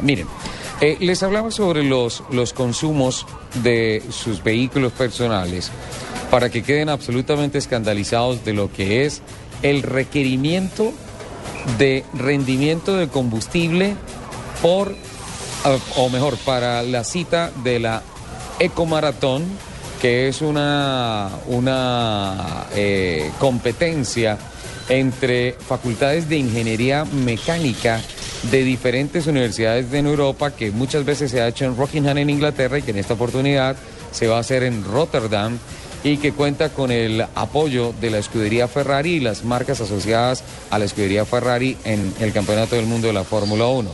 Miren, eh, les hablaba sobre los, los consumos de sus vehículos personales para que queden absolutamente escandalizados de lo que es el requerimiento de rendimiento de combustible por, o mejor, para la cita de la Ecomaratón, que es una, una eh, competencia entre facultades de ingeniería mecánica de diferentes universidades en Europa, que muchas veces se ha hecho en Rockingham en Inglaterra y que en esta oportunidad se va a hacer en Rotterdam y que cuenta con el apoyo de la escudería Ferrari y las marcas asociadas a la escudería Ferrari en el Campeonato del Mundo de la Fórmula 1.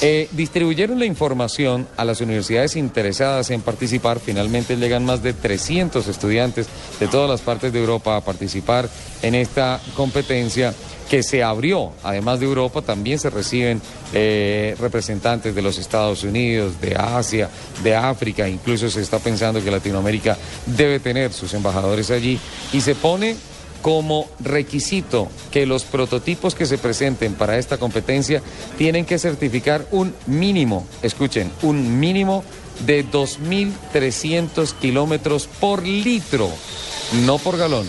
Eh, distribuyeron la información a las universidades interesadas en participar. Finalmente llegan más de 300 estudiantes de todas las partes de Europa a participar en esta competencia que se abrió. Además de Europa, también se reciben eh, representantes de los Estados Unidos, de Asia, de África. Incluso se está pensando que Latinoamérica debe tener sus embajadores allí. Y se pone como requisito que los prototipos que se presenten para esta competencia tienen que certificar un mínimo, escuchen, un mínimo de 2.300 kilómetros por litro, no por galón,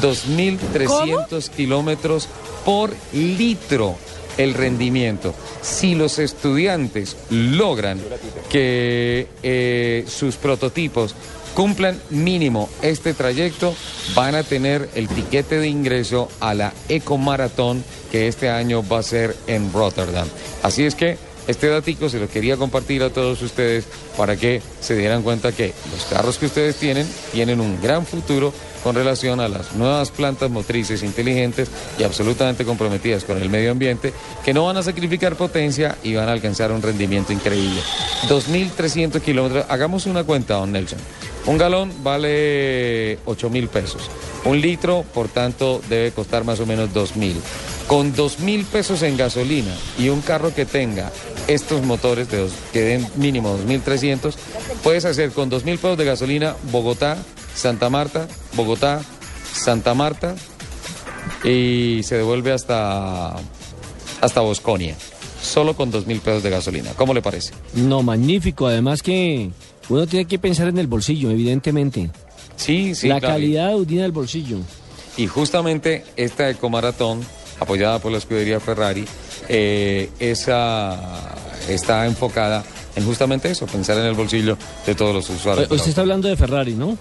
2.300 kilómetros por litro el rendimiento. Si los estudiantes logran que eh, sus prototipos cumplan mínimo este trayecto, van a tener el tiquete de ingreso a la Ecomaratón que este año va a ser en Rotterdam. Así es que este datico se lo quería compartir a todos ustedes para que se dieran cuenta que los carros que ustedes tienen tienen un gran futuro con relación a las nuevas plantas motrices inteligentes y absolutamente comprometidas con el medio ambiente, que no van a sacrificar potencia y van a alcanzar un rendimiento increíble. 2.300 kilómetros, hagamos una cuenta, don Nelson. Un galón vale 8 mil pesos. Un litro, por tanto, debe costar más o menos 2 mil. Con 2 mil pesos en gasolina y un carro que tenga estos motores de dos, que den mínimo 2.300, puedes hacer con 2 mil pesos de gasolina Bogotá, Santa Marta, Bogotá, Santa Marta y se devuelve hasta, hasta Bosconia. Solo con 2 mil pesos de gasolina. ¿Cómo le parece? No, magnífico. Además que uno tiene que pensar en el bolsillo, evidentemente. Sí, sí. La claro. calidad unida al bolsillo. Y justamente esta ecomaratón, apoyada por la escudería Ferrari, eh, esa está enfocada en justamente eso, pensar en el bolsillo de todos los usuarios. Usted está hablando de Ferrari, ¿no?